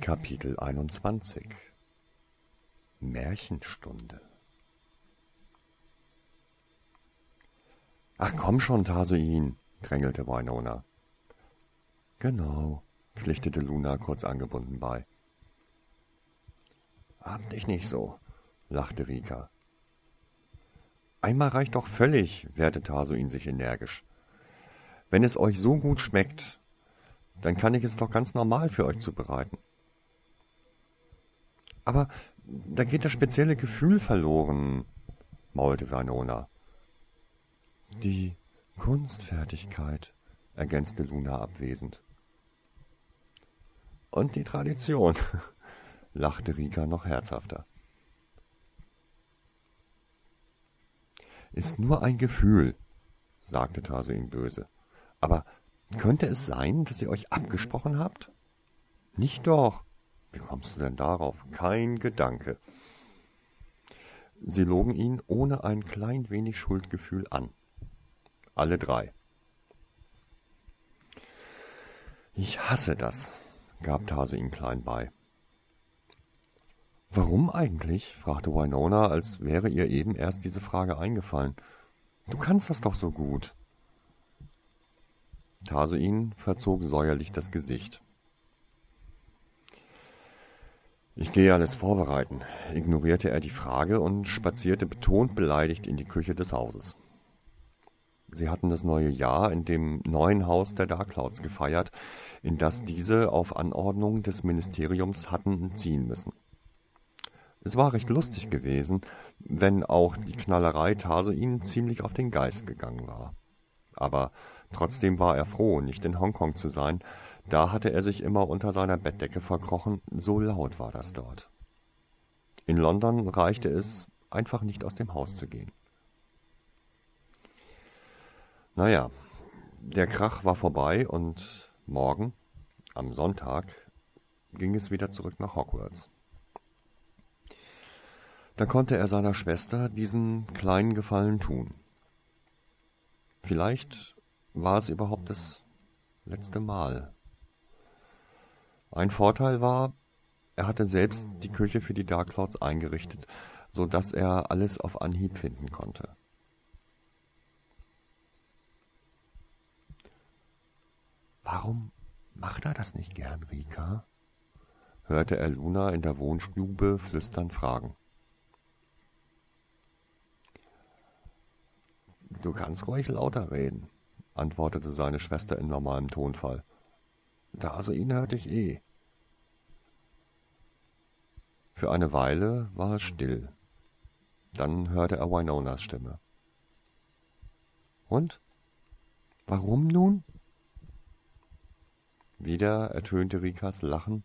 Kapitel 21 Märchenstunde Ach komm schon, Tasuin, drängelte Winona. Genau, pflichtete Luna kurz angebunden bei. Hab dich nicht so, lachte Rika. Einmal reicht doch völlig, wehrte Tasuin sich energisch. Wenn es euch so gut schmeckt, dann kann ich es doch ganz normal für euch zubereiten. Aber da geht das spezielle Gefühl verloren, maulte Vanona. Die Kunstfertigkeit, ergänzte Luna abwesend. Und die Tradition, lachte Rika noch herzhafter. Ist nur ein Gefühl, sagte Tarsuin böse. Aber könnte es sein, dass ihr euch abgesprochen habt? Nicht doch. Wie kommst du denn darauf? Kein Gedanke. Sie logen ihn ohne ein klein wenig Schuldgefühl an. Alle drei. Ich hasse das, gab Tase ihm klein bei. Warum eigentlich? fragte Winona, als wäre ihr eben erst diese Frage eingefallen. Du kannst das doch so gut. Tasuin verzog säuerlich das Gesicht. Ich gehe alles vorbereiten, ignorierte er die Frage und spazierte betont beleidigt in die Küche des Hauses. Sie hatten das neue Jahr in dem neuen Haus der Darkclouds gefeiert, in das diese auf Anordnung des Ministeriums hatten ziehen müssen. Es war recht lustig gewesen, wenn auch die Knallerei Tase ihnen ziemlich auf den Geist gegangen war. Aber trotzdem war er froh, nicht in Hongkong zu sein, da hatte er sich immer unter seiner Bettdecke verkrochen, so laut war das dort. In London reichte es, einfach nicht aus dem Haus zu gehen. Naja, der Krach war vorbei und morgen, am Sonntag, ging es wieder zurück nach Hogwarts. Da konnte er seiner Schwester diesen kleinen Gefallen tun. Vielleicht war es überhaupt das letzte Mal. Ein Vorteil war, er hatte selbst die Küche für die Dark Clouds eingerichtet, so dass er alles auf Anhieb finden konnte. Warum macht er das nicht gern, Rika? hörte er Luna in der Wohnstube flüsternd fragen. Du kannst ruhig lauter reden, antwortete seine Schwester in normalem Tonfall. Da also ihn hörte ich eh. Für eine Weile war es still. Dann hörte er Winonas Stimme. Und? Warum nun? Wieder ertönte Rikas Lachen,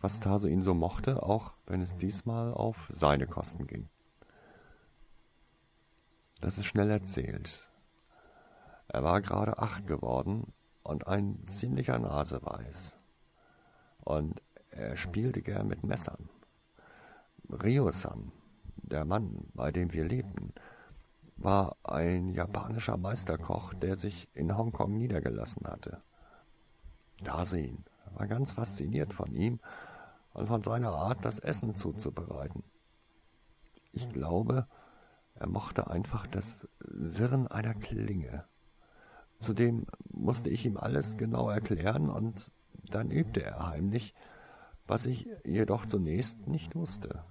was Taso ihn so mochte, auch wenn es diesmal auf seine Kosten ging. Das ist schnell erzählt. Er war gerade acht geworden und ein ziemlicher Naseweiß. Und er spielte gern mit Messern. Ryo-san, der Mann, bei dem wir lebten, war ein japanischer Meisterkoch, der sich in Hongkong niedergelassen hatte. Dasein war ganz fasziniert von ihm und von seiner Art, das Essen zuzubereiten. Ich glaube, er mochte einfach das Sirren einer Klinge. Zudem musste ich ihm alles genau erklären und dann übte er heimlich, was ich jedoch zunächst nicht wusste.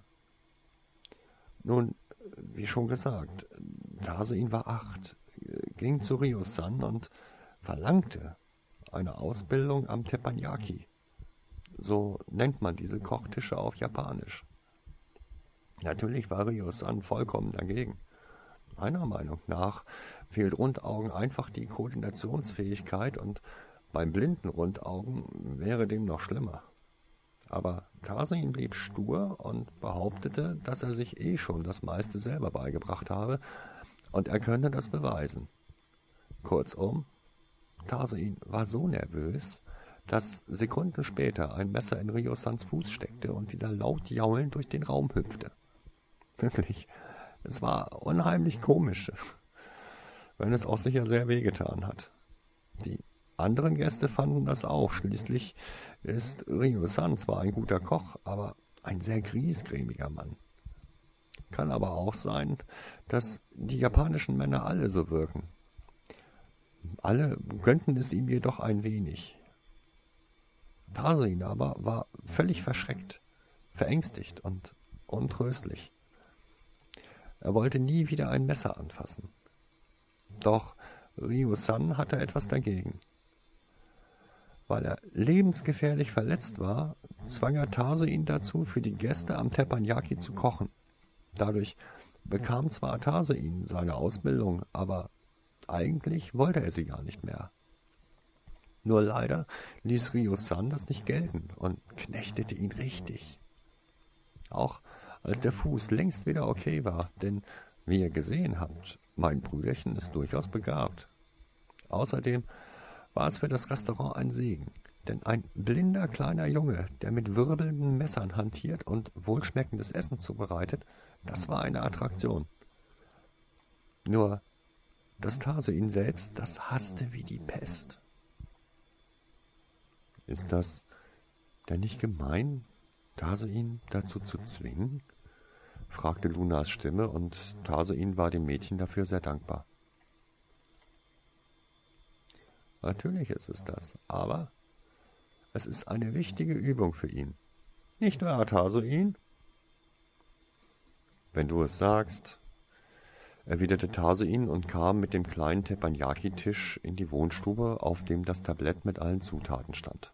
Nun, wie schon gesagt, Tasuin war acht, ging zu Ryo-san und verlangte eine Ausbildung am Teppanyaki. So nennt man diese Kochtische auf Japanisch. Natürlich war Ryo-san vollkommen dagegen. Meiner Meinung nach fehlt Rundaugen einfach die Koordinationsfähigkeit und beim blinden Rundaugen wäre dem noch schlimmer. Aber Tarsin blieb stur und behauptete, dass er sich eh schon das meiste selber beigebracht habe und er könne das beweisen. Kurzum, Tarsin war so nervös, dass Sekunden später ein Messer in Riosans Fuß steckte und dieser laut jaulend durch den Raum hüpfte. Wirklich, es war unheimlich komisch, wenn es auch sicher sehr wehgetan hat. Die anderen Gäste fanden das auch. Schließlich ist Ryo-san zwar ein guter Koch, aber ein sehr griesgrämiger Mann. Kann aber auch sein, dass die japanischen Männer alle so wirken. Alle gönnten es ihm jedoch ein wenig. Tarsin aber war völlig verschreckt, verängstigt und untröstlich. Er wollte nie wieder ein Messer anfassen. Doch Ryu-san hatte etwas dagegen. Weil er lebensgefährlich verletzt war, zwang er Tase ihn dazu, für die Gäste am Teppanyaki zu kochen. Dadurch bekam zwar Tase ihn seine Ausbildung, aber eigentlich wollte er sie gar nicht mehr. Nur leider ließ Ryo-san das nicht gelten und knechtete ihn richtig. Auch als der Fuß längst wieder okay war, denn, wie ihr gesehen habt, mein Brüderchen ist durchaus begabt. Außerdem war es für das Restaurant ein Segen, denn ein blinder kleiner Junge, der mit wirbelnden Messern hantiert und wohlschmeckendes Essen zubereitet, das war eine Attraktion. Nur das Tarsuin selbst, das hasste wie die Pest. Ist das denn nicht gemein, Tarsuin dazu zu zwingen? Fragte Lunas Stimme, und Tarsuin war dem Mädchen dafür sehr dankbar. Natürlich ist es das, aber es ist eine wichtige Übung für ihn. Nicht wahr, Tarsuin? Wenn du es sagst, erwiderte Tarsuin und kam mit dem kleinen Teppanyaki-Tisch in die Wohnstube, auf dem das Tablett mit allen Zutaten stand.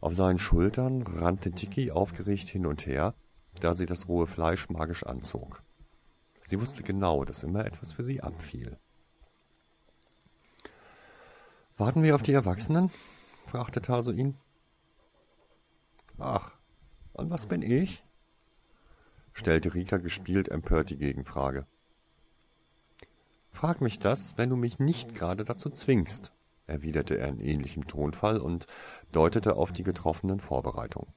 Auf seinen Schultern rannte Tiki aufgeregt hin und her, da sie das rohe Fleisch magisch anzog. Sie wusste genau, dass immer etwas für sie abfiel. Warten wir auf die Erwachsenen? fragte Taso ihn. Ach, und was bin ich? stellte Rika gespielt empört die Gegenfrage. Frag mich das, wenn du mich nicht gerade dazu zwingst, erwiderte er in ähnlichem Tonfall und deutete auf die getroffenen Vorbereitungen.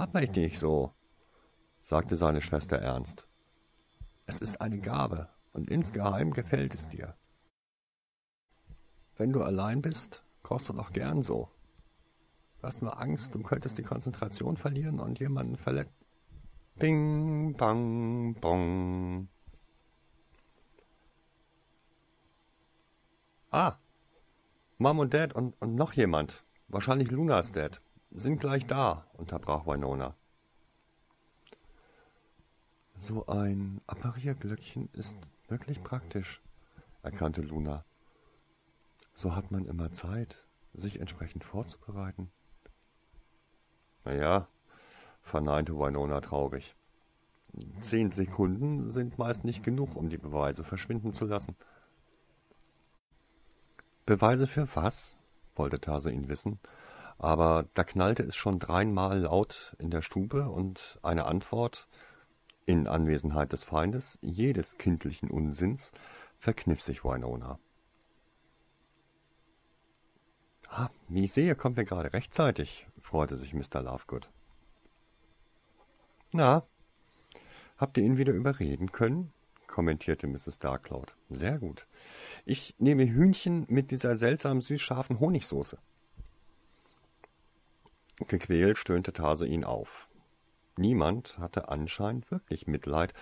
Hab mich nicht so, sagte seine Schwester ernst. Es ist eine Gabe, und insgeheim gefällt es dir. Wenn du allein bist, kochst du doch gern so. Du hast nur Angst, du könntest die Konzentration verlieren und jemanden verletzen. Bing, bang, bong. Ah, Mom und Dad und, und noch jemand, wahrscheinlich Lunas Dad, sind gleich da, unterbrach Winona. So ein Apparierglöckchen ist wirklich praktisch, erkannte Luna. So hat man immer Zeit, sich entsprechend vorzubereiten. Na ja, verneinte Winona traurig. Zehn Sekunden sind meist nicht genug, um die Beweise verschwinden zu lassen. Beweise für was? wollte Tase ihn wissen, aber da knallte es schon dreimal laut in der Stube und eine Antwort, in Anwesenheit des Feindes, jedes kindlichen Unsinns, verkniff sich Winona. Ah, wie ich sehe, kommen wir gerade rechtzeitig, freute sich Mr. Lovegood. Na, habt ihr ihn wieder überreden können? kommentierte Mrs. Darkcloud. Sehr gut. Ich nehme Hühnchen mit dieser seltsam süß-scharfen Honigsoße. Gequält stöhnte Tase ihn auf. Niemand hatte anscheinend wirklich Mitleid,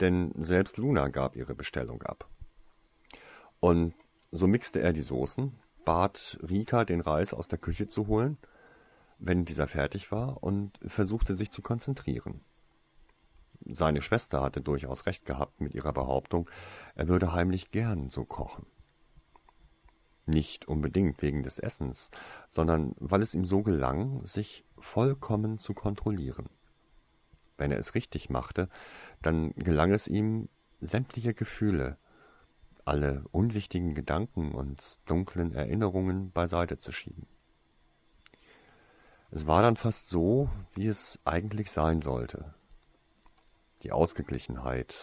denn selbst Luna gab ihre Bestellung ab. Und so mixte er die Soßen, bat Rika, den Reis aus der Küche zu holen, wenn dieser fertig war, und versuchte sich zu konzentrieren. Seine Schwester hatte durchaus recht gehabt mit ihrer Behauptung, er würde heimlich gern so kochen. Nicht unbedingt wegen des Essens, sondern weil es ihm so gelang, sich vollkommen zu kontrollieren. Wenn er es richtig machte, dann gelang es ihm, sämtliche Gefühle, alle unwichtigen Gedanken und dunklen Erinnerungen beiseite zu schieben. Es war dann fast so, wie es eigentlich sein sollte. Die Ausgeglichenheit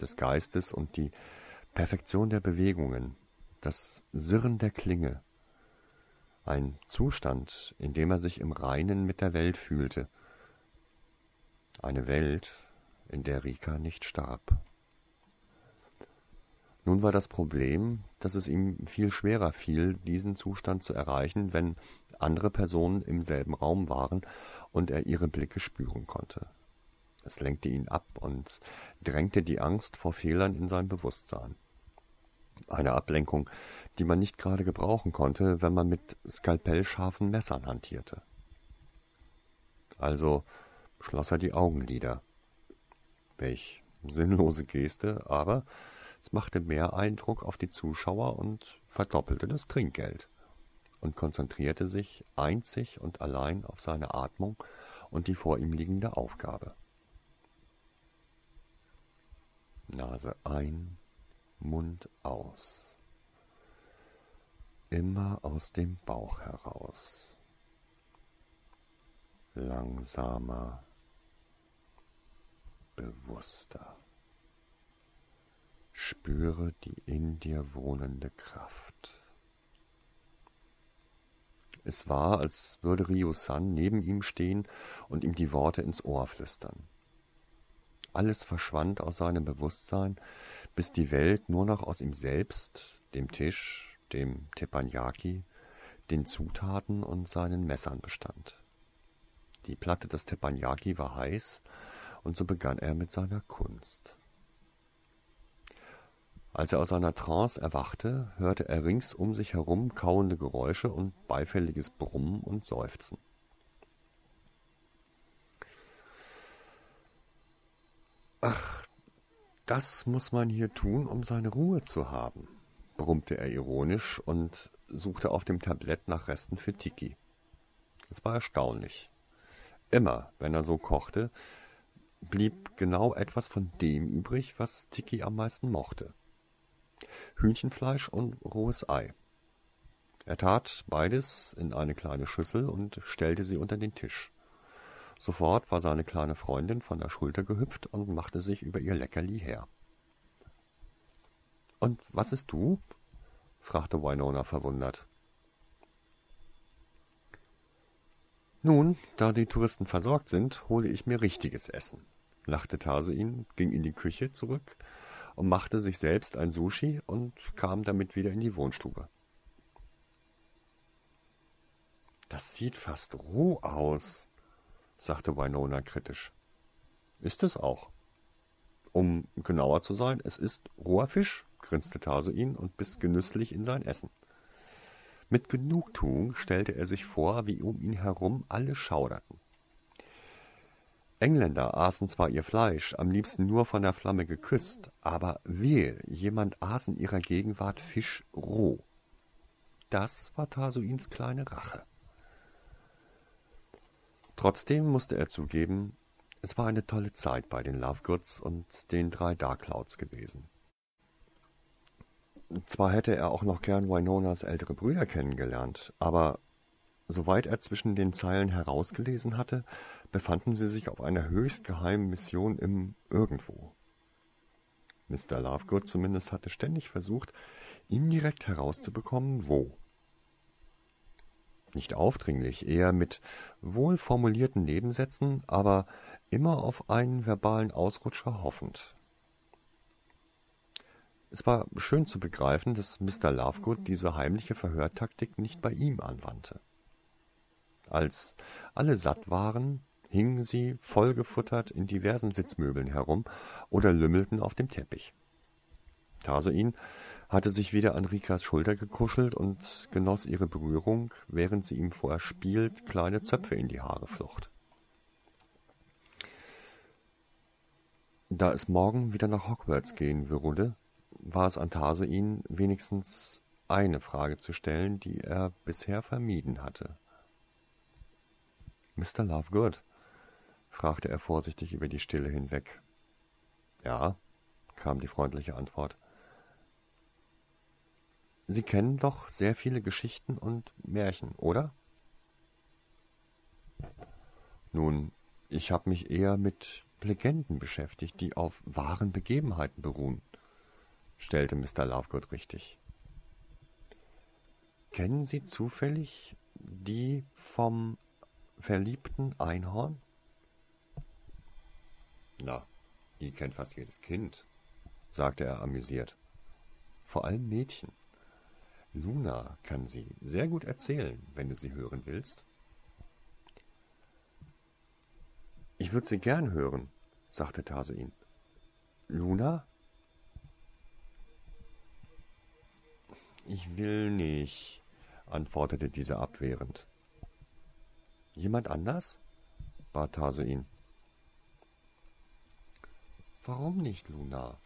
des Geistes und die Perfektion der Bewegungen, das Sirren der Klinge, ein Zustand, in dem er sich im Reinen mit der Welt fühlte, eine Welt, in der Rika nicht starb. Nun war das Problem, dass es ihm viel schwerer fiel, diesen Zustand zu erreichen, wenn andere Personen im selben Raum waren und er ihre Blicke spüren konnte. Es lenkte ihn ab und drängte die Angst vor Fehlern in sein Bewusstsein. Eine Ablenkung, die man nicht gerade gebrauchen konnte, wenn man mit skalpellscharfen Messern hantierte. Also schloss er die Augenlider. Welch sinnlose Geste, aber es machte mehr Eindruck auf die Zuschauer und verdoppelte das Trinkgeld und konzentrierte sich einzig und allein auf seine Atmung und die vor ihm liegende Aufgabe. Nase ein, Mund aus. Immer aus dem Bauch heraus. Langsamer, bewusster. Spüre die in dir wohnende Kraft. Es war, als würde Ryo-san neben ihm stehen und ihm die Worte ins Ohr flüstern. Alles verschwand aus seinem Bewusstsein, bis die Welt nur noch aus ihm selbst, dem Tisch, dem Teppanyaki, den Zutaten und seinen Messern bestand. Die Platte des Teppanyaki war heiß, und so begann er mit seiner Kunst. Als er aus seiner Trance erwachte, hörte er rings um sich herum kauende Geräusche und beifälliges Brummen und Seufzen. Ach, das muss man hier tun, um seine Ruhe zu haben, brummte er ironisch und suchte auf dem Tablett nach Resten für Tiki. Es war erstaunlich. Immer, wenn er so kochte, blieb genau etwas von dem übrig, was Tiki am meisten mochte. Hühnchenfleisch und rohes Ei. Er tat beides in eine kleine Schüssel und stellte sie unter den Tisch. Sofort war seine kleine Freundin von der Schulter gehüpft und machte sich über ihr Leckerli her. Und was ist du? fragte Winona verwundert. Nun, da die Touristen versorgt sind, hole ich mir richtiges Essen, lachte Tarsuin, ging in die Küche zurück und machte sich selbst ein Sushi und kam damit wieder in die Wohnstube. Das sieht fast roh aus, sagte Winona kritisch. Ist es auch. Um genauer zu sein, es ist roher Fisch, grinste Tarsuin und biss genüsslich in sein Essen. Mit Genugtuung stellte er sich vor, wie um ihn herum alle schauderten. Engländer aßen zwar ihr Fleisch, am liebsten nur von der Flamme geküsst, aber wehe, jemand aß in ihrer Gegenwart Fisch roh. Das war Tarsuins kleine Rache. Trotzdem musste er zugeben, es war eine tolle Zeit bei den Lovegoods und den drei Dark Clouds gewesen. Zwar hätte er auch noch gern Winonas ältere Brüder kennengelernt, aber soweit er zwischen den Zeilen herausgelesen hatte, befanden sie sich auf einer höchst geheimen Mission im Irgendwo. Mr. Lovegood zumindest hatte ständig versucht, indirekt herauszubekommen, wo. Nicht aufdringlich, eher mit wohl formulierten Nebensätzen, aber immer auf einen verbalen Ausrutscher hoffend. Es war schön zu begreifen, dass Mr. Lovegood diese heimliche Verhörtaktik nicht bei ihm anwandte. Als alle satt waren, hingen sie vollgefuttert in diversen Sitzmöbeln herum oder lümmelten auf dem Teppich. Tarsoin hatte sich wieder an Rikas Schulter gekuschelt und genoss ihre Berührung, während sie ihm vorher spielt kleine Zöpfe in die Haare flocht. Da es morgen wieder nach Hogwarts gehen würde, war es an Tarsoin wenigstens eine Frage zu stellen, die er bisher vermieden hatte. Mr. Lovegood, fragte er vorsichtig über die Stille hinweg. Ja, kam die freundliche Antwort. Sie kennen doch sehr viele Geschichten und Märchen, oder? Nun, ich habe mich eher mit Legenden beschäftigt, die auf wahren Begebenheiten beruhen, stellte Mr. Lovegood richtig. Kennen Sie zufällig die vom verliebten Einhorn? Na, die kennt fast jedes Kind, sagte er amüsiert. vor allem Mädchen. Luna kann sie sehr gut erzählen, wenn du sie hören willst. Ich würde sie gern hören, sagte Tarsuin. Luna? Ich will nicht, antwortete diese abwehrend. Jemand anders? bat Tarsuin. Warum nicht, Luna?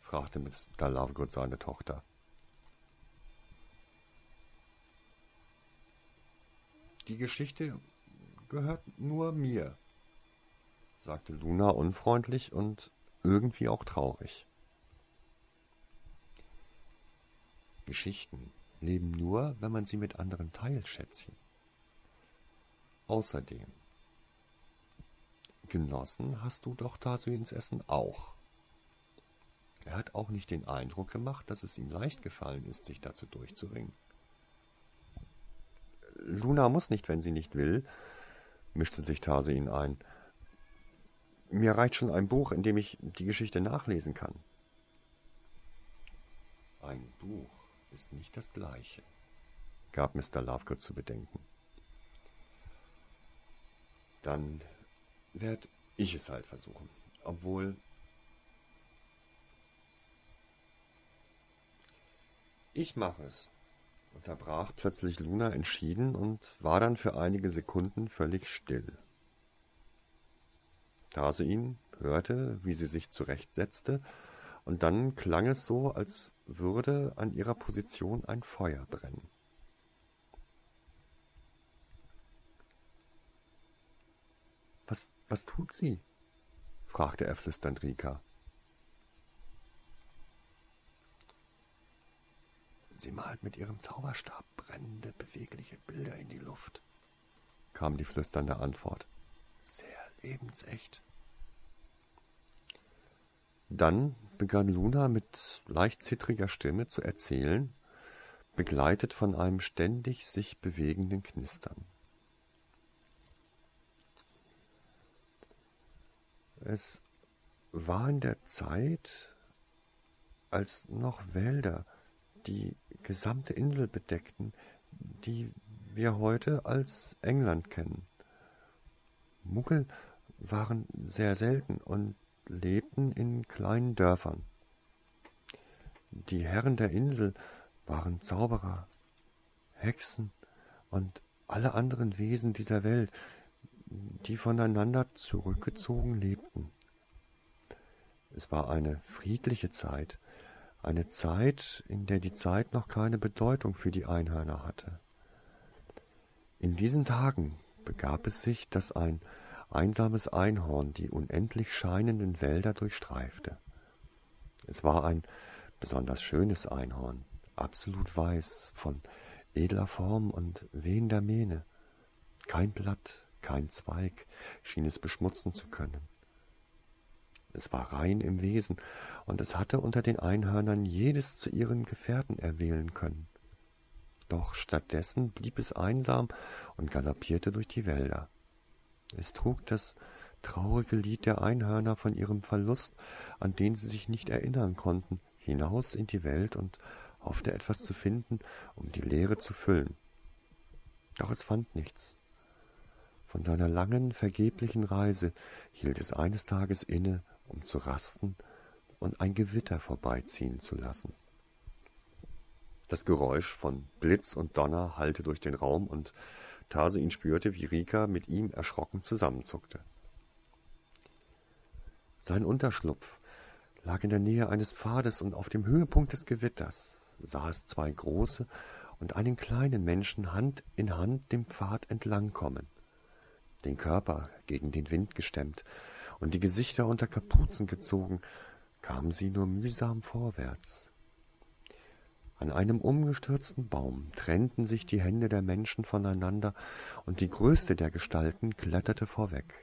fragte Mr. Lovegood seine Tochter. Die Geschichte gehört nur mir, sagte Luna unfreundlich und irgendwie auch traurig. Geschichten leben nur, wenn man sie mit anderen teilt, Schätzchen. Außerdem, genossen hast du doch da so ins Essen auch. Er hat auch nicht den Eindruck gemacht, dass es ihm leicht gefallen ist, sich dazu durchzuringen. Luna muss nicht, wenn sie nicht will, mischte sich Tarsein ein. Mir reicht schon ein Buch, in dem ich die Geschichte nachlesen kann. Ein Buch ist nicht das gleiche, gab Mr. Lovegood zu bedenken. Dann werd ich es halt versuchen, obwohl ich mache es, unterbrach plötzlich Luna entschieden und war dann für einige Sekunden völlig still. Ihn hörte, wie sie sich zurechtsetzte, und dann klang es so, als würde an ihrer Position ein Feuer brennen. Was, was tut sie? fragte er flüsternd Rika. Sie malt mit ihrem Zauberstab brennende, bewegliche Bilder in die Luft, kam die flüsternde Antwort. Sehr lebensecht. Dann begann Luna mit leicht zittriger Stimme zu erzählen, begleitet von einem ständig sich bewegenden Knistern. Es war in der Zeit, als noch Wälder die gesamte Insel bedeckten, die wir heute als England kennen. Muggel waren sehr selten und lebten in kleinen Dörfern. Die Herren der Insel waren Zauberer, Hexen und alle anderen Wesen dieser Welt, die voneinander zurückgezogen lebten. Es war eine friedliche Zeit, eine Zeit, in der die Zeit noch keine Bedeutung für die Einhörner hatte. In diesen Tagen begab es sich, dass ein einsames Einhorn die unendlich scheinenden Wälder durchstreifte. Es war ein besonders schönes Einhorn, absolut weiß, von edler Form und wehender Mähne. Kein Blatt, kein Zweig schien es beschmutzen zu können. Es war rein im Wesen, und es hatte unter den Einhörnern jedes zu ihren Gefährten erwählen können. Doch stattdessen blieb es einsam und galoppierte durch die Wälder. Es trug das traurige Lied der Einhörner von ihrem Verlust, an den sie sich nicht erinnern konnten, hinaus in die Welt und hoffte etwas zu finden, um die Leere zu füllen. Doch es fand nichts. Von seiner langen, vergeblichen Reise hielt es eines Tages inne um zu rasten und ein Gewitter vorbeiziehen zu lassen. Das Geräusch von Blitz und Donner hallte durch den Raum und Tarsuin spürte, wie Rika mit ihm erschrocken zusammenzuckte. Sein Unterschlupf lag in der Nähe eines Pfades und auf dem Höhepunkt des Gewitters sah es zwei große und einen kleinen Menschen Hand in Hand dem Pfad entlangkommen, den Körper gegen den Wind gestemmt und die Gesichter unter Kapuzen gezogen, kamen sie nur mühsam vorwärts. An einem umgestürzten Baum trennten sich die Hände der Menschen voneinander, und die größte der Gestalten kletterte vorweg.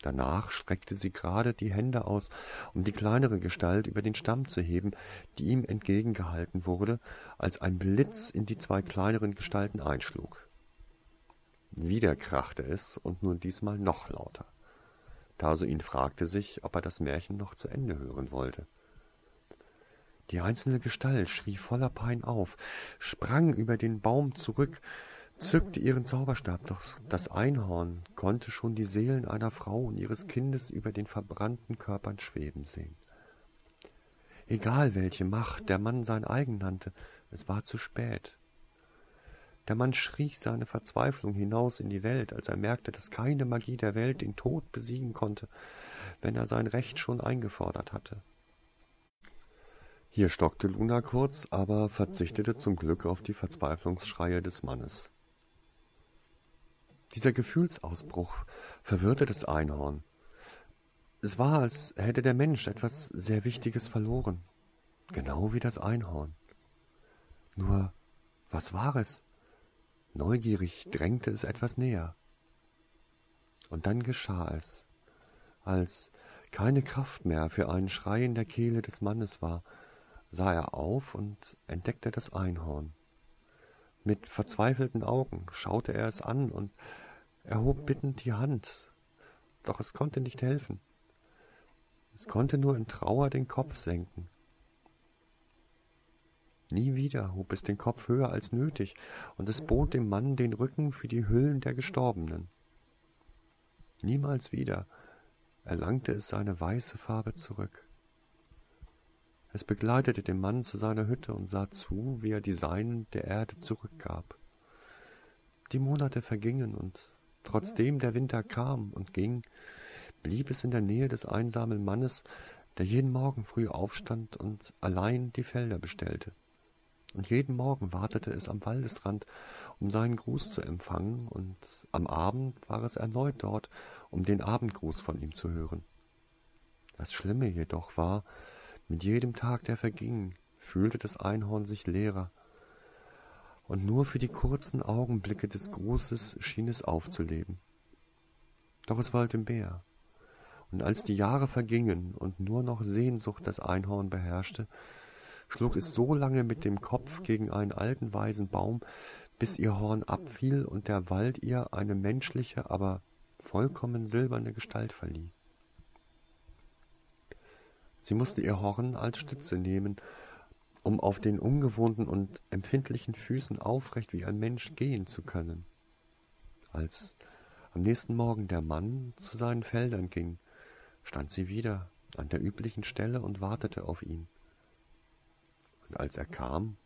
Danach streckte sie gerade die Hände aus, um die kleinere Gestalt über den Stamm zu heben, die ihm entgegengehalten wurde, als ein Blitz in die zwei kleineren Gestalten einschlug. Wieder krachte es, und nun diesmal noch lauter. Tarsuin fragte sich, ob er das Märchen noch zu Ende hören wollte. Die einzelne Gestalt schrie voller Pein auf, sprang über den Baum zurück, zückte ihren Zauberstab, doch das Einhorn konnte schon die Seelen einer Frau und ihres Kindes über den verbrannten Körpern schweben sehen. Egal welche Macht der Mann sein eigen nannte, es war zu spät. Der Mann schrie seine Verzweiflung hinaus in die Welt, als er merkte, dass keine Magie der Welt den Tod besiegen konnte, wenn er sein Recht schon eingefordert hatte. Hier stockte Luna kurz, aber verzichtete zum Glück auf die Verzweiflungsschreie des Mannes. Dieser Gefühlsausbruch verwirrte das Einhorn. Es war, als hätte der Mensch etwas sehr Wichtiges verloren, genau wie das Einhorn. Nur, was war es? Neugierig drängte es etwas näher. Und dann geschah es, als keine Kraft mehr für einen Schrei in der Kehle des Mannes war, sah er auf und entdeckte das Einhorn. Mit verzweifelten Augen schaute er es an und erhob bittend die Hand, doch es konnte nicht helfen. Es konnte nur in Trauer den Kopf senken. Nie wieder hob es den Kopf höher als nötig, und es bot dem Mann den Rücken für die Hüllen der Gestorbenen. Niemals wieder erlangte es seine weiße Farbe zurück. Es begleitete den Mann zu seiner Hütte und sah zu, wie er die Seinen der Erde zurückgab. Die Monate vergingen, und trotzdem der Winter kam und ging, blieb es in der Nähe des einsamen Mannes, der jeden Morgen früh aufstand und allein die Felder bestellte. Und jeden Morgen wartete es am Waldesrand, um seinen Gruß zu empfangen, und am Abend war es erneut dort, um den Abendgruß von ihm zu hören. Das Schlimme jedoch war, mit jedem Tag, der verging, fühlte das Einhorn sich leerer, und nur für die kurzen Augenblicke des Grußes schien es aufzuleben. Doch es wollte mehr, und als die Jahre vergingen und nur noch Sehnsucht das Einhorn beherrschte, schlug es so lange mit dem Kopf gegen einen alten weisen Baum, bis ihr Horn abfiel und der Wald ihr eine menschliche, aber vollkommen silberne Gestalt verlieh. Sie musste ihr Horn als Stütze nehmen, um auf den ungewohnten und empfindlichen Füßen aufrecht wie ein Mensch gehen zu können. Als am nächsten Morgen der Mann zu seinen Feldern ging, stand sie wieder an der üblichen Stelle und wartete auf ihn. Als er kam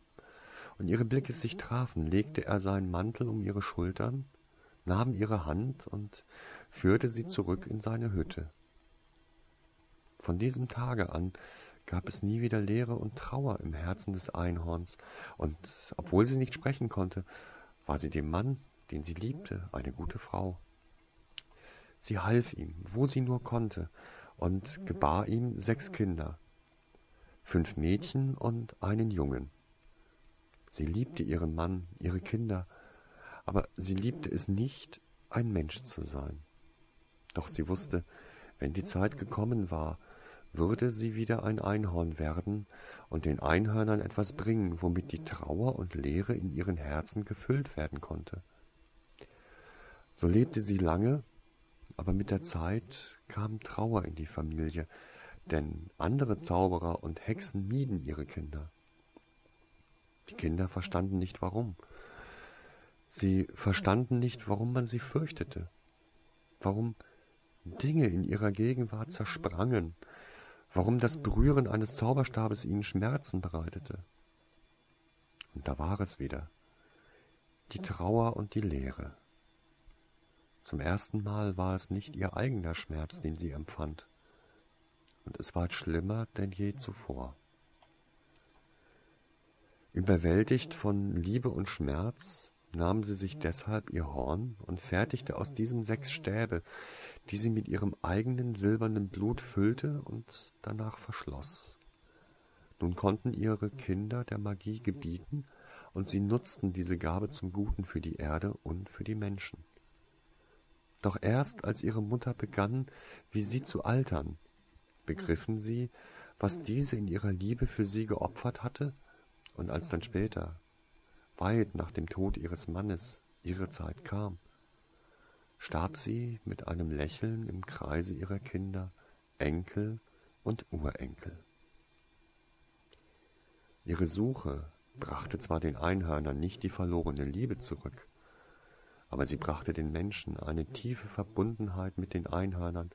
und ihre Blicke sich trafen, legte er seinen Mantel um ihre Schultern, nahm ihre Hand und führte sie zurück in seine Hütte. Von diesem Tage an gab es nie wieder Leere und Trauer im Herzen des Einhorns, und obwohl sie nicht sprechen konnte, war sie dem Mann, den sie liebte, eine gute Frau. Sie half ihm, wo sie nur konnte, und gebar ihm sechs Kinder, fünf Mädchen und einen Jungen. Sie liebte ihren Mann, ihre Kinder, aber sie liebte es nicht, ein Mensch zu sein. Doch sie wusste, wenn die Zeit gekommen war, würde sie wieder ein Einhorn werden und den Einhörnern etwas bringen, womit die Trauer und Leere in ihren Herzen gefüllt werden konnte. So lebte sie lange aber mit der Zeit kam Trauer in die Familie, denn andere Zauberer und Hexen mieden ihre Kinder. Die Kinder verstanden nicht warum. Sie verstanden nicht, warum man sie fürchtete, warum Dinge in ihrer Gegenwart zersprangen, warum das Berühren eines Zauberstabes ihnen Schmerzen bereitete. Und da war es wieder, die Trauer und die Leere. Zum ersten Mal war es nicht ihr eigener Schmerz, den sie empfand, und es war schlimmer denn je zuvor. Überwältigt von Liebe und Schmerz nahm sie sich deshalb ihr Horn und fertigte aus diesem sechs Stäbe, die sie mit ihrem eigenen silbernen Blut füllte und danach verschloss. Nun konnten ihre Kinder der Magie gebieten, und sie nutzten diese Gabe zum Guten für die Erde und für die Menschen. Doch erst als ihre Mutter begann, wie sie zu altern, begriffen sie, was diese in ihrer Liebe für sie geopfert hatte, und als dann später, weit nach dem Tod ihres Mannes, ihre Zeit kam, starb sie mit einem Lächeln im Kreise ihrer Kinder, Enkel und Urenkel. Ihre Suche brachte zwar den Einhörnern nicht die verlorene Liebe zurück, aber sie brachte den Menschen eine tiefe Verbundenheit mit den Einhörnern,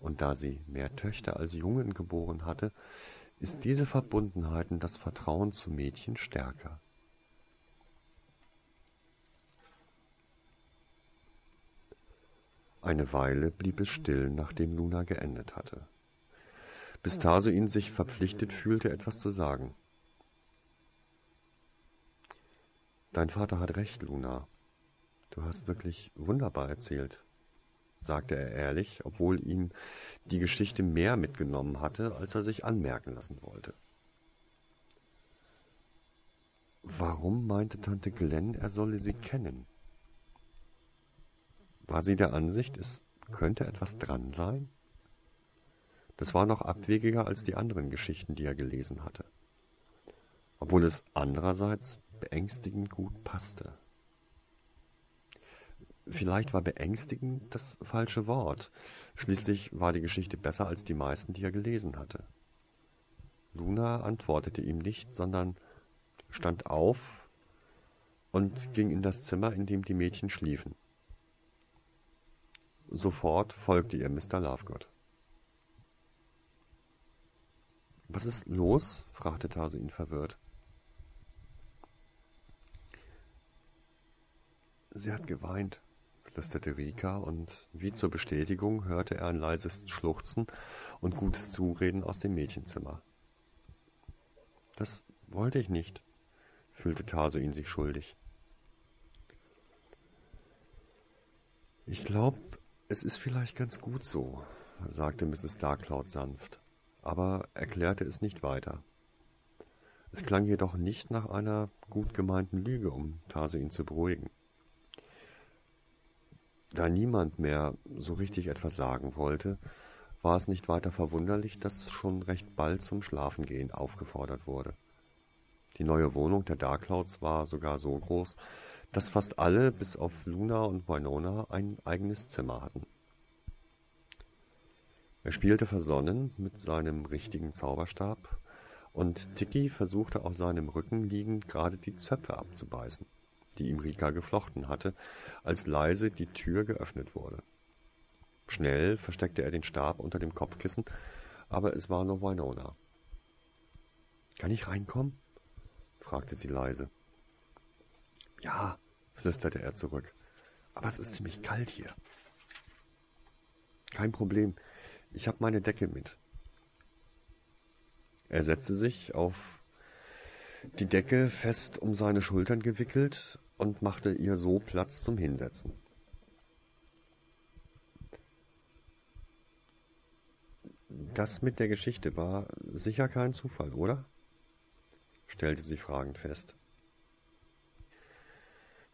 und da sie mehr Töchter als Jungen geboren hatte, ist diese Verbundenheit und das Vertrauen zu Mädchen stärker. Eine Weile blieb es still, nachdem Luna geendet hatte, bis Tarsuin sich verpflichtet fühlte, etwas zu sagen. Dein Vater hat recht, Luna. Du hast wirklich wunderbar erzählt, sagte er ehrlich, obwohl ihn die Geschichte mehr mitgenommen hatte, als er sich anmerken lassen wollte. Warum meinte Tante Glenn, er solle sie kennen? War sie der Ansicht, es könnte etwas dran sein? Das war noch abwegiger als die anderen Geschichten, die er gelesen hatte, obwohl es andererseits beängstigend gut passte. Vielleicht war beängstigend das falsche Wort. Schließlich war die Geschichte besser als die meisten, die er gelesen hatte. Luna antwortete ihm nicht, sondern stand auf und ging in das Zimmer, in dem die Mädchen schliefen. Sofort folgte ihr Mr. Lovegood. Was ist los? fragte Tase ihn verwirrt. Sie hat geweint, flüsterte Rika, und wie zur Bestätigung hörte er ein leises Schluchzen und gutes Zureden aus dem Mädchenzimmer. Das wollte ich nicht, fühlte Taso ihn sich schuldig. Ich glaube, es ist vielleicht ganz gut so, sagte Mrs. Darkcloud sanft, aber erklärte es nicht weiter. Es klang jedoch nicht nach einer gut gemeinten Lüge, um Taso ihn zu beruhigen. Da niemand mehr so richtig etwas sagen wollte, war es nicht weiter verwunderlich, dass schon recht bald zum Schlafengehen aufgefordert wurde. Die neue Wohnung der Darkclouds war sogar so groß, dass fast alle, bis auf Luna und Winona, ein eigenes Zimmer hatten. Er spielte versonnen mit seinem richtigen Zauberstab, und Tiki versuchte auf seinem Rücken liegend gerade die Zöpfe abzubeißen die ihm Rika geflochten hatte, als leise die Tür geöffnet wurde. Schnell versteckte er den Stab unter dem Kopfkissen, aber es war nur Winona. Kann ich reinkommen? fragte sie leise. Ja, flüsterte er zurück, aber es ist ziemlich kalt hier. Kein Problem, ich habe meine Decke mit. Er setzte sich auf die Decke fest um seine Schultern gewickelt und machte ihr so Platz zum Hinsetzen. Das mit der Geschichte war sicher kein Zufall, oder? stellte sie fragend fest.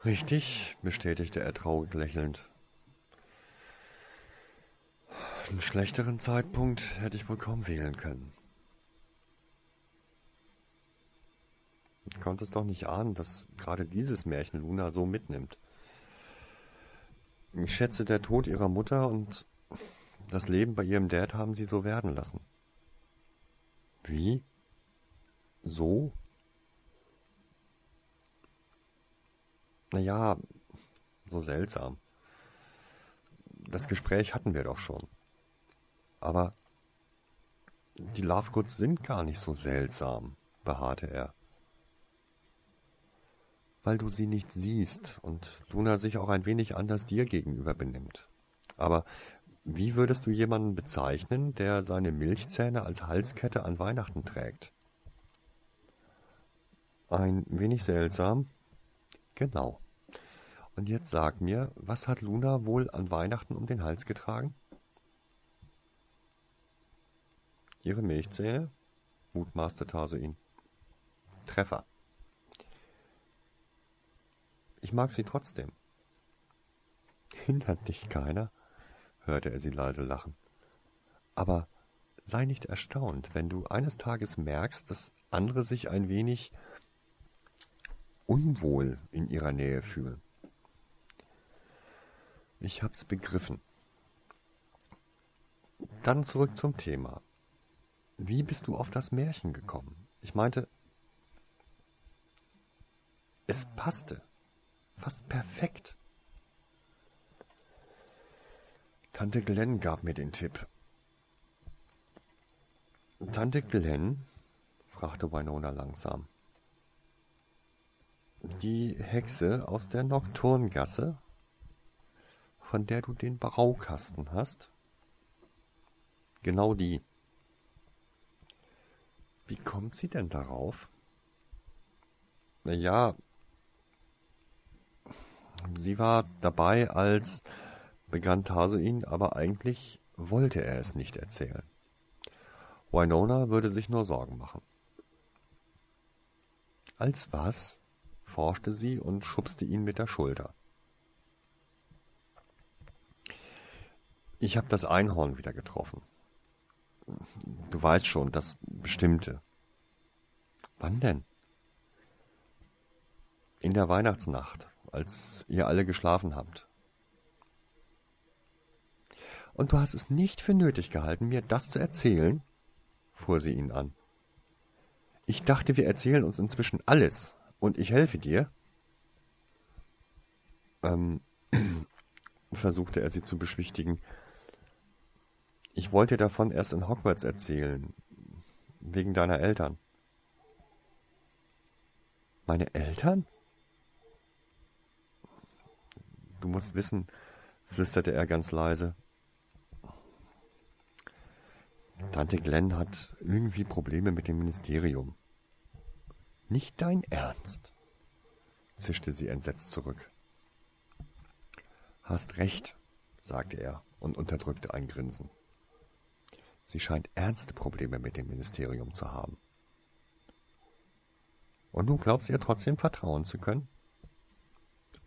Richtig, bestätigte er traurig lächelnd. Einen schlechteren Zeitpunkt hätte ich wohl kaum wählen können. Konnte es doch nicht ahnen, dass gerade dieses Märchen Luna so mitnimmt. Ich schätze, der Tod ihrer Mutter und das Leben bei ihrem Dad haben sie so werden lassen. Wie? So? Naja, so seltsam. Das Gespräch hatten wir doch schon. Aber die Lovegoods sind gar nicht so seltsam, beharrte er weil du sie nicht siehst und Luna sich auch ein wenig anders dir gegenüber benimmt. Aber wie würdest du jemanden bezeichnen, der seine Milchzähne als Halskette an Weihnachten trägt? Ein wenig seltsam? Genau. Und jetzt sag mir, was hat Luna wohl an Weihnachten um den Hals getragen? Ihre Milchzähne? mutmaßte Tarsuin. Treffer. Ich mag sie trotzdem. Hindert dich keiner? hörte er sie leise lachen. Aber sei nicht erstaunt, wenn du eines Tages merkst, dass andere sich ein wenig unwohl in ihrer Nähe fühlen. Ich hab's begriffen. Dann zurück zum Thema. Wie bist du auf das Märchen gekommen? Ich meinte, Es passte. Fast perfekt. Tante Glenn gab mir den Tipp. Tante Glenn? fragte Winona langsam. Die Hexe aus der Nocturngasse, von der du den Braukasten hast? Genau die. Wie kommt sie denn darauf? Ja, sie war dabei, als begann Tarsuin, aber eigentlich wollte er es nicht erzählen. Winona würde sich nur Sorgen machen. Als was? forschte sie und schubste ihn mit der Schulter. Ich habe das Einhorn wieder getroffen. Du weißt schon, das bestimmte. Wann denn? In der Weihnachtsnacht, als ihr alle geschlafen habt. Und du hast es nicht für nötig gehalten, mir das zu erzählen? fuhr sie ihn an. Ich dachte, wir erzählen uns inzwischen alles, und ich helfe dir. Ähm, versuchte er sie zu beschwichtigen. Ich wollte davon erst in Hogwarts erzählen, wegen deiner Eltern. Meine Eltern? Du musst wissen, flüsterte er ganz leise. Tante Glenn hat irgendwie Probleme mit dem Ministerium. Nicht dein Ernst, zischte sie entsetzt zurück. Hast recht, sagte er und unterdrückte ein Grinsen. Sie scheint ernste Probleme mit dem Ministerium zu haben. Und du glaubst ihr trotzdem vertrauen zu können?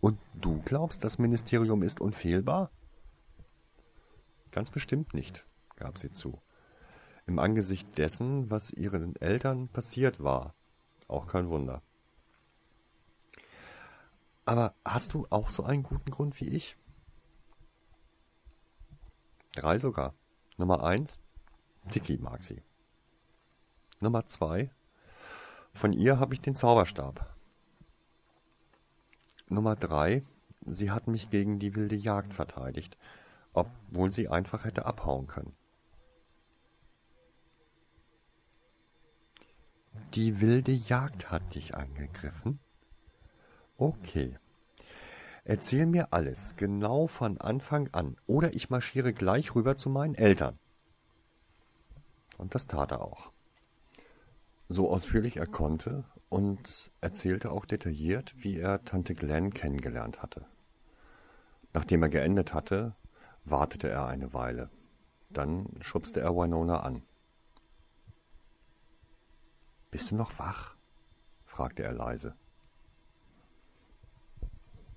Und du glaubst, das Ministerium ist unfehlbar? Ganz bestimmt nicht, gab sie zu. Im Angesicht dessen, was ihren Eltern passiert war, auch kein Wunder. Aber hast du auch so einen guten Grund wie ich? Drei sogar. Nummer eins, Tiki mag sie. Nummer zwei, von ihr habe ich den Zauberstab. Nummer drei, sie hat mich gegen die wilde Jagd verteidigt, obwohl sie einfach hätte abhauen können. Die wilde Jagd hat dich angegriffen? Okay. Erzähl mir alles, genau von Anfang an, oder ich marschiere gleich rüber zu meinen Eltern. Und das tat er auch. So ausführlich er konnte und erzählte auch detailliert, wie er Tante Glenn kennengelernt hatte. Nachdem er geendet hatte, wartete er eine Weile. Dann schubste er Winona an. Bist du noch wach? fragte er leise.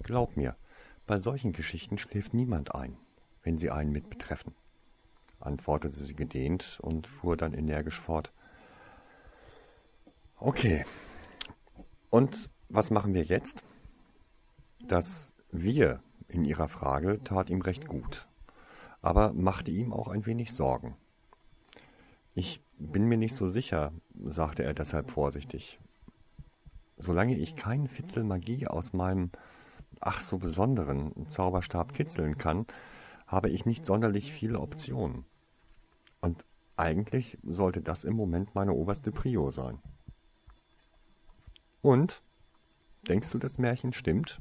Glaub mir, bei solchen Geschichten schläft niemand ein, wenn sie einen mit betreffen antwortete sie gedehnt und fuhr dann energisch fort. Okay. Und was machen wir jetzt? Das wir in ihrer Frage tat ihm recht gut, aber machte ihm auch ein wenig Sorgen. Ich bin mir nicht so sicher, sagte er deshalb vorsichtig. Solange ich keinen Fitzel Magie aus meinem ach so besonderen Zauberstab kitzeln kann, habe ich nicht sonderlich viele Optionen. Und eigentlich sollte das im Moment meine oberste Prio sein. Und? Denkst du, das Märchen stimmt?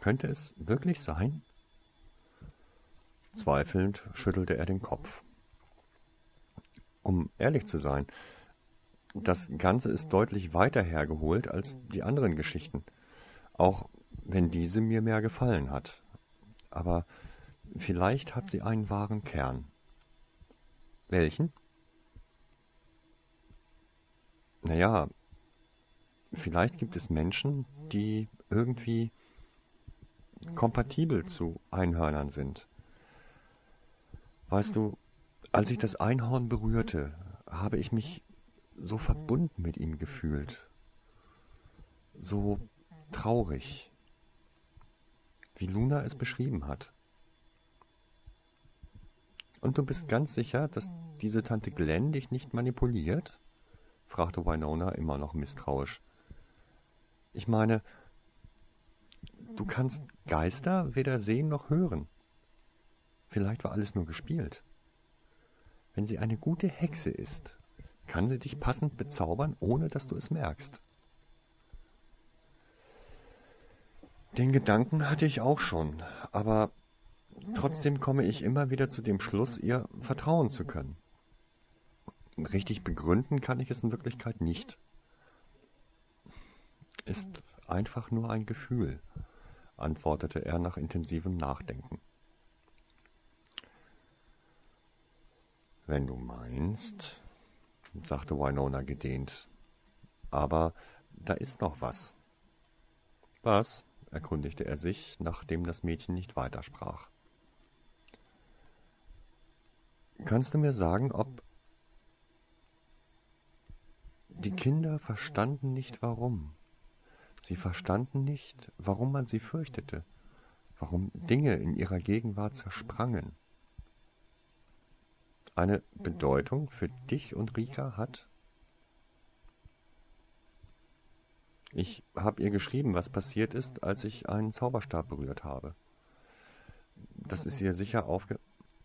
Könnte es wirklich sein? Zweifelnd schüttelte er den Kopf. Um ehrlich zu sein, das Ganze ist deutlich weiter hergeholt als die anderen Geschichten, auch wenn diese mir mehr gefallen hat. Aber vielleicht hat sie einen wahren Kern. Welchen? Naja, vielleicht gibt es Menschen, die irgendwie kompatibel zu Einhörnern sind. Weißt du, als ich das Einhorn berührte, habe ich mich so verbunden mit ihm gefühlt, so traurig, wie Luna es beschrieben hat. Und du bist ganz sicher, dass diese Tante Glenn dich nicht manipuliert? fragte Winona immer noch misstrauisch. Ich meine, du kannst Geister weder sehen noch hören. Vielleicht war alles nur gespielt. Wenn sie eine gute Hexe ist, kann sie dich passend bezaubern, ohne dass du es merkst. Den Gedanken hatte ich auch schon, aber trotzdem komme ich immer wieder zu dem Schluss, ihr vertrauen zu können. Richtig begründen kann ich es in Wirklichkeit nicht. Ist einfach nur ein Gefühl, antwortete er nach intensivem Nachdenken. Wenn du meinst, sagte Winona gedehnt. Aber da ist noch was. Was? erkundigte er sich, nachdem das Mädchen nicht weitersprach. Kannst du mir sagen, ob die Kinder verstanden nicht warum? Sie verstanden nicht, warum man sie fürchtete, warum Dinge in ihrer Gegenwart zersprangen. Eine Bedeutung für dich und Rika hat? Ich habe ihr geschrieben, was passiert ist, als ich einen Zauberstab berührt habe. Das ist ihr sicher aufge...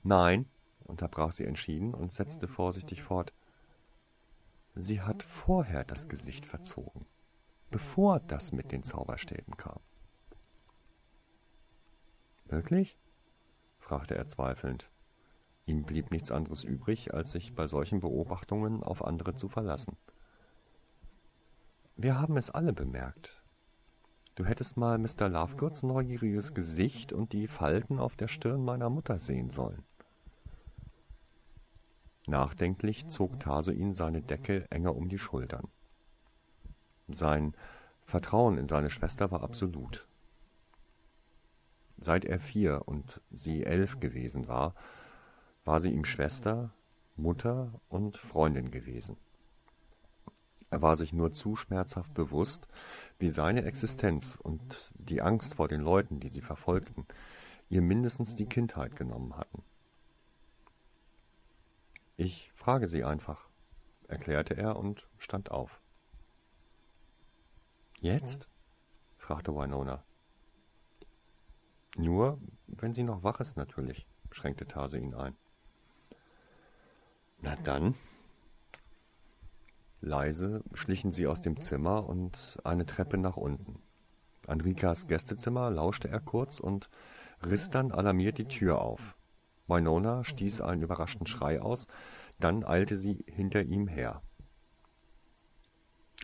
Nein, unterbrach sie entschieden und setzte vorsichtig fort. Sie hat vorher das Gesicht verzogen, bevor das mit den Zauberstäben kam. Wirklich? fragte er zweifelnd. Ihm blieb nichts anderes übrig, als sich bei solchen Beobachtungen auf andere zu verlassen. Wir haben es alle bemerkt. Du hättest mal Mr. Lovegoods neugieriges Gesicht und die Falten auf der Stirn meiner Mutter sehen sollen. Nachdenklich zog Tasoin seine Decke enger um die Schultern. Sein Vertrauen in seine Schwester war absolut. Seit er vier und sie elf gewesen war, war sie ihm Schwester, Mutter und Freundin gewesen. Er war sich nur zu schmerzhaft bewusst, wie seine Existenz und die Angst vor den Leuten, die sie verfolgten, ihr mindestens die Kindheit genommen hatten. Ich frage Sie einfach, erklärte er und stand auf. Jetzt? fragte Winona. Nur, wenn sie noch wach ist, natürlich, schränkte Tase ihn ein. Na dann. Leise schlichen sie aus dem Zimmer und eine Treppe nach unten. An Rikas Gästezimmer lauschte er kurz und riss dann alarmiert die Tür auf. Winona stieß einen überraschten Schrei aus, dann eilte sie hinter ihm her.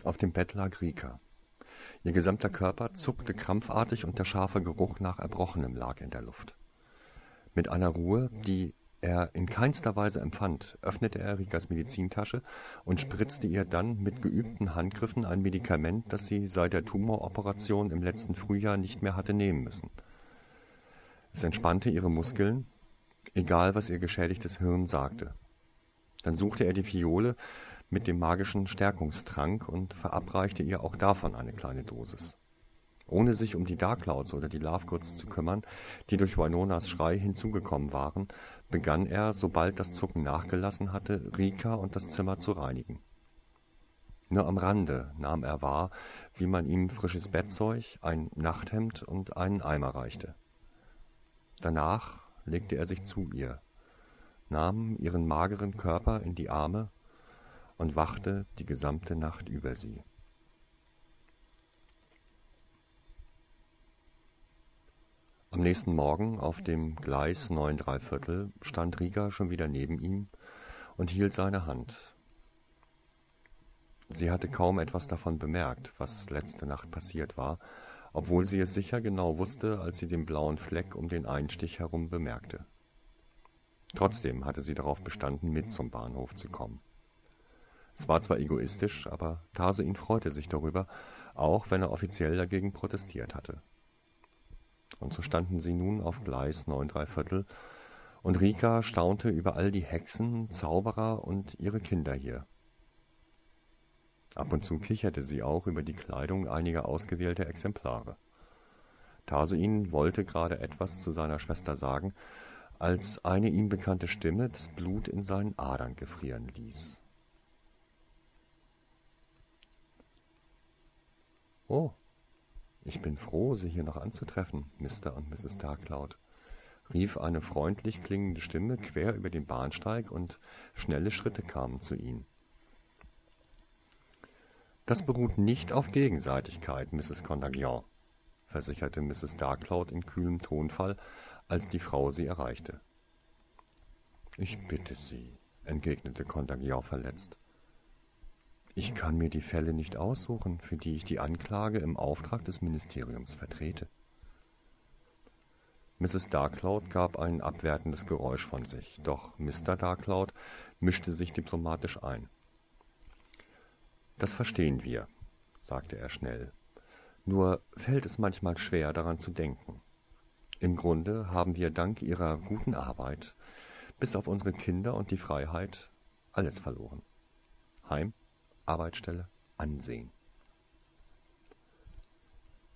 Auf dem Bett lag Rika. Ihr gesamter Körper zuckte krampfartig und der scharfe Geruch nach Erbrochenem lag in der Luft. Mit einer Ruhe, die er in keinster Weise empfand, öffnete er Rikas Medizintasche und spritzte ihr dann mit geübten Handgriffen ein Medikament, das sie seit der Tumoroperation im letzten Frühjahr nicht mehr hatte nehmen müssen. Es entspannte ihre Muskeln, egal was ihr geschädigtes Hirn sagte. Dann suchte er die Fiole mit dem magischen Stärkungstrank und verabreichte ihr auch davon eine kleine Dosis. Ohne sich um die Darkclouds oder die Lovegoods zu kümmern, die durch Winonas Schrei hinzugekommen waren, begann er, sobald das Zucken nachgelassen hatte, Rika und das Zimmer zu reinigen. Nur am Rande nahm er wahr, wie man ihm frisches Bettzeug, ein Nachthemd und einen Eimer reichte. Danach legte er sich zu ihr, nahm ihren mageren Körper in die Arme und wachte die gesamte Nacht über sie. Am nächsten Morgen auf dem Gleis neun Dreiviertel stand Rieger schon wieder neben ihm und hielt seine Hand. Sie hatte kaum etwas davon bemerkt, was letzte Nacht passiert war, obwohl sie es sicher genau wusste, als sie den blauen Fleck um den Einstich herum bemerkte. Trotzdem hatte sie darauf bestanden, mit zum Bahnhof zu kommen. Es war zwar egoistisch, aber Tarsein freute sich darüber, auch wenn er offiziell dagegen protestiert hatte und so standen sie nun auf Gleis neun Dreiviertel, und Rika staunte über all die Hexen, Zauberer und ihre Kinder hier. Ab und zu kicherte sie auch über die Kleidung einiger ausgewählter Exemplare. Tarsuin wollte gerade etwas zu seiner Schwester sagen, als eine ihm bekannte Stimme das Blut in seinen Adern gefrieren ließ. Oh, Ich bin froh, Sie hier noch anzutreffen, Mr. und Mrs. Darkcloud, rief eine freundlich klingende Stimme quer über den Bahnsteig und schnelle Schritte kamen zu ihnen. Das beruht nicht auf Gegenseitigkeit, Mrs. Contagion, versicherte Mrs. Darkcloud in kühlem Tonfall, als die Frau sie erreichte. Ich bitte Sie, entgegnete Contagion verletzt. Ich kann mir die Fälle nicht aussuchen, für die ich die Anklage im Auftrag des Ministeriums vertrete. Mrs. Darkcloud gab ein abwertendes Geräusch von sich, doch Mr. Darkcloud mischte sich diplomatisch ein. Das verstehen wir, sagte er schnell. Nur fällt es manchmal schwer, daran zu denken. Im Grunde haben wir dank Ihrer guten Arbeit, bis auf unsere Kinder und die Freiheit, alles verloren. Heim, Arbeitsstelle, Ansehen.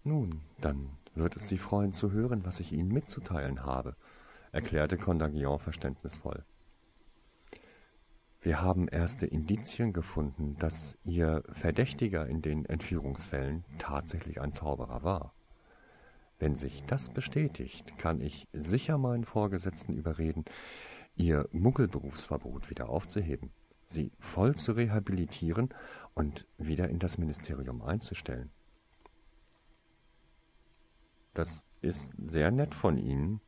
Nun, dann wird es Sie freuen zu hören, was ich Ihnen mitzuteilen habe, erklärte Condaguillon verständnisvoll. Wir haben erste Indizien gefunden, dass Ihr Verdächtiger in den Entführungsfällen tatsächlich ein Zauberer war. Wenn sich das bestätigt, kann ich sicher meinen Vorgesetzten überreden, Ihr Muggelberufsverbot wieder aufzuheben, Sie voll zu rehabilitieren und wieder in das Ministerium einzustellen. Das ist sehr nett von Ihnen,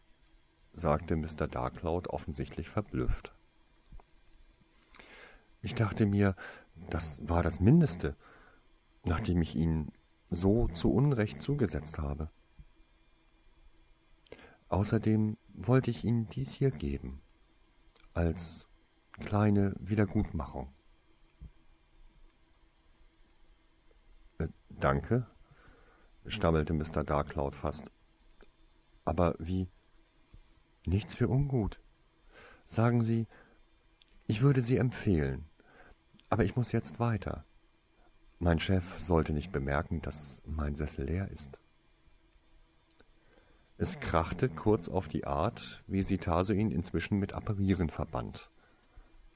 sagte Mr. Darkcloud offensichtlich verblüfft. Ich dachte mir, das war das Mindeste, nachdem ich ihn so zu Unrecht zugesetzt habe. Außerdem wollte ich Ihnen dies hier geben, als kleine Wiedergutmachung. Äh, danke, stammelte Mr. Darkcloud fast. Aber wie? Nichts für ungut. Sagen Sie, ich würde Sie empfehlen, aber ich muss jetzt weiter. Mein Chef sollte nicht bemerken, dass mein Sessel leer ist. Es krachte kurz auf die Art, wie sie Tasuin inzwischen mit Apparieren verband.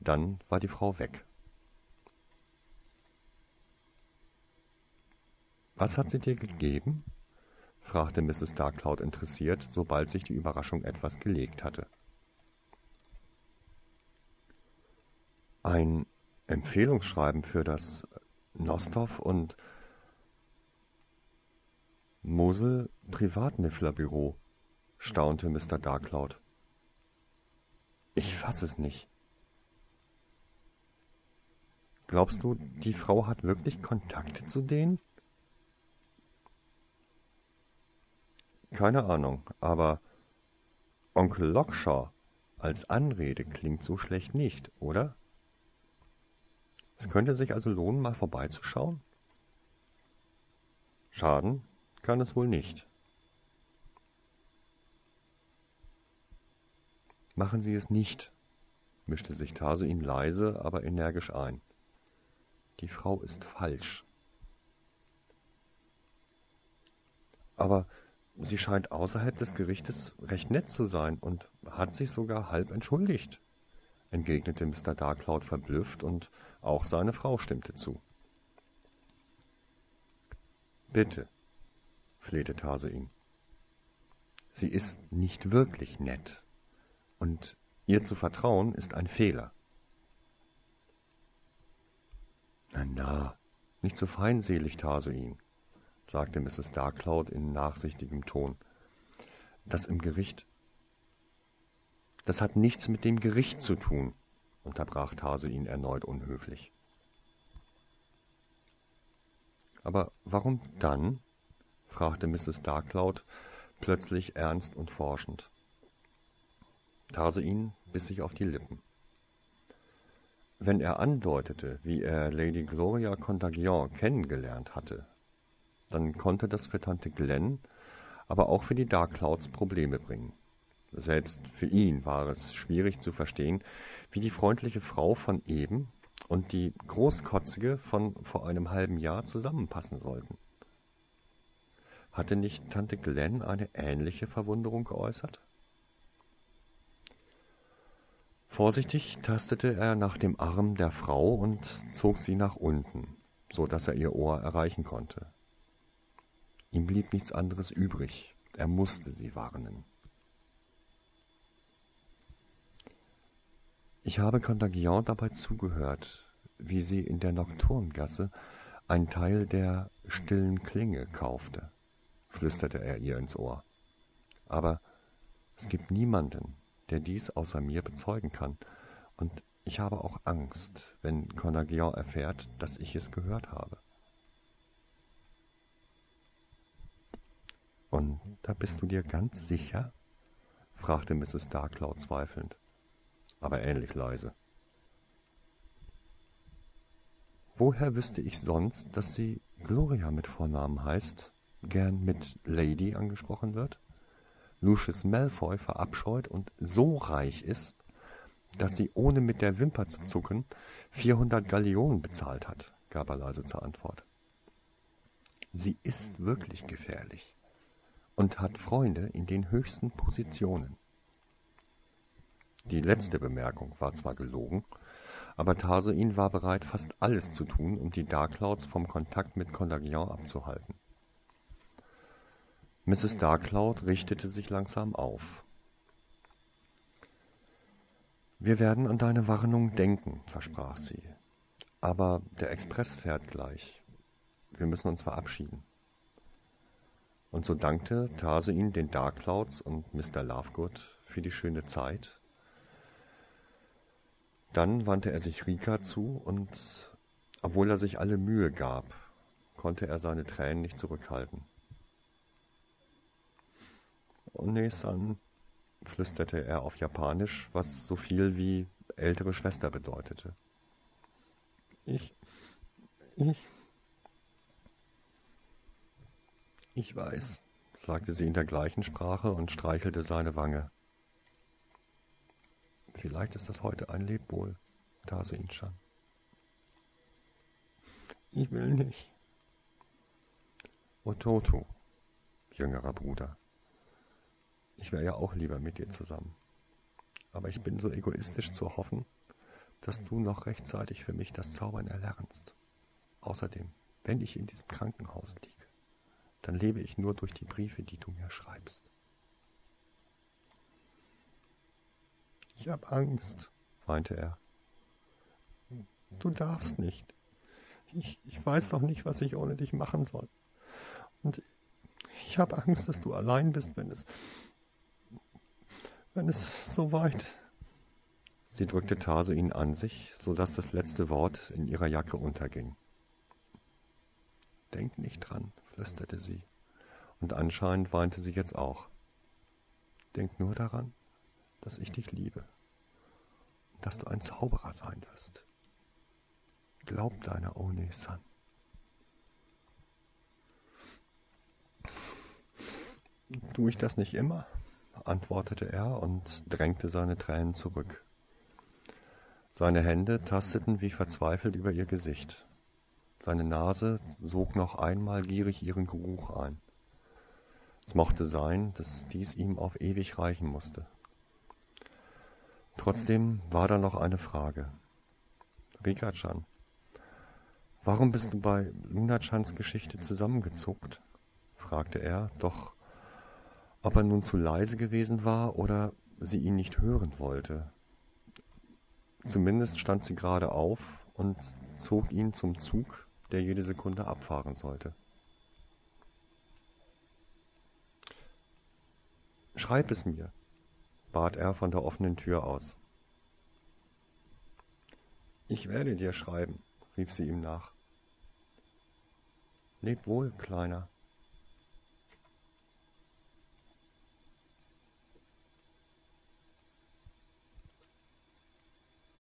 Dann war die Frau weg. Was hat sie dir gegeben? fragte Mrs. Darkcloud interessiert, sobald sich die Überraschung etwas gelegt hatte. Ein Empfehlungsschreiben für das Nostov und Mosel Privatnifflerbüro, staunte Mr. Darkcloud. Ich fass es nicht. Glaubst du, die Frau hat wirklich Kontakte zu denen? Keine Ahnung, aber Onkel Lockshaw als Anrede klingt so schlecht nicht, oder? Es könnte sich also lohnen, mal vorbeizuschauen. Schaden kann es wohl nicht. Machen Sie es nicht, mischte sich Tasuin leise, aber energisch ein. Die Frau ist falsch. Aber sie scheint außerhalb des Gerichtes recht nett zu sein und hat sich sogar halb entschuldigt, entgegnete Mr. Darkcloud verblüfft und auch seine Frau stimmte zu. Bitte, flehte Tarsuin. Sie ist nicht wirklich nett, und ihr zu vertrauen ist ein Fehler. Na, na, nicht so feindselig, Tarsuin, sagte Mrs. Darkcloud in nachsichtigem Ton. Das im Gericht. Das hat nichts mit dem Gericht zu tun unterbrach Tase ihn erneut unhöflich. Aber warum dann? fragte Mrs. Darkcloud plötzlich ernst und forschend. Tarsein biss sich auf die Lippen. Wenn er andeutete, wie er Lady Gloria Contagion kennengelernt hatte, dann konnte das für Tante Glenn, aber auch für die Darkclouds Probleme bringen. Selbst für ihn war es schwierig zu verstehen, wie die freundliche Frau von eben und die großkotzige von vor einem halben Jahr zusammenpassen sollten. Hatte nicht Tante Glenn eine ähnliche Verwunderung geäußert? Vorsichtig tastete er nach dem Arm der Frau und zog sie nach unten, so dass er ihr Ohr erreichen konnte. Ihm blieb nichts anderes übrig. Er musste sie warnen. Ich habe Contagion dabei zugehört, wie sie in der Nocturngasse ein Teil der stillen Klinge kaufte, flüsterte er ihr ins Ohr. Aber es gibt niemanden, der dies außer mir bezeugen kann, und ich habe auch Angst, wenn Contagion erfährt, dass ich es gehört habe. Und da bist du dir ganz sicher? fragte Mrs. Darklow zweifelnd, aber ähnlich leise. Woher wüsste ich sonst, dass sie Gloria mit Vornamen heißt, gern mit Lady angesprochen wird? Lucius Malfoy verabscheut und so reich ist, dass sie ohne mit der Wimper zu zucken 400 Gallionen bezahlt hat, gab er leise zur Antwort. Sie ist wirklich gefährlich und hat Freunde in den höchsten Positionen. Die letzte Bemerkung war zwar gelogen, aber Tarsoin war bereit, fast alles zu tun, um die Darklouds vom Kontakt mit Contagion abzuhalten. Mrs. Darkloud richtete sich langsam auf. Wir werden an deine Warnung denken, versprach sie. Aber der Express fährt gleich. Wir müssen uns verabschieden. Und so dankte Tarsein den Darkclouds und Mr. Lovegood für die schöne Zeit. Dann wandte er sich Rika zu und, obwohl er sich alle Mühe gab, konnte er seine Tränen nicht zurückhalten. Onesan, flüsterte er auf Japanisch, was so viel wie ältere Schwester bedeutete. Ich, ich, ich weiß, sagte sie in der gleichen Sprache und streichelte seine Wange. Vielleicht ist das heute ein Lebwohl, Tasuin-chan. Ich will nicht. Ototo, jüngerer Bruder. Ich wäre ja auch lieber mit dir zusammen. Aber ich bin so egoistisch zu hoffen, dass du noch rechtzeitig für mich das Zaubern erlernst. Außerdem, wenn ich in diesem Krankenhaus liege, dann lebe ich nur durch die Briefe, die du mir schreibst. Ich habe Angst, weinte er. Du darfst nicht. Ich, ich weiß doch nicht, was ich ohne dich machen soll. Und ich habe Angst, dass du allein bist, wenn es wenn es so weit. Sie drückte Tase ihn an sich, so dass das letzte Wort in ihrer Jacke unterging. Denk nicht dran, flüsterte sie, und anscheinend weinte sie jetzt auch. Denk nur daran, dass ich dich liebe und dass du ein Zauberer sein wirst. Glaub deiner One-san. Tue ich das nicht immer? Antwortete er und drängte seine Tränen zurück. Seine Hände tasteten wie verzweifelt über ihr Gesicht. Seine Nase sog noch einmal gierig ihren Geruch ein. Es mochte sein, dass dies ihm auf ewig reichen musste. Trotzdem war da noch eine Frage. Rika-chan, warum bist du bei Luna-chans Geschichte zusammengezuckt? fragte er, doch ob er nun zu leise gewesen war oder sie ihn nicht hören wollte. Zumindest stand sie gerade auf und zog ihn zum Zug, der jede Sekunde abfahren sollte. Schreib es mir, bat er von der offenen Tür aus. Ich werde dir schreiben, rief sie ihm nach. Leb wohl, Kleiner,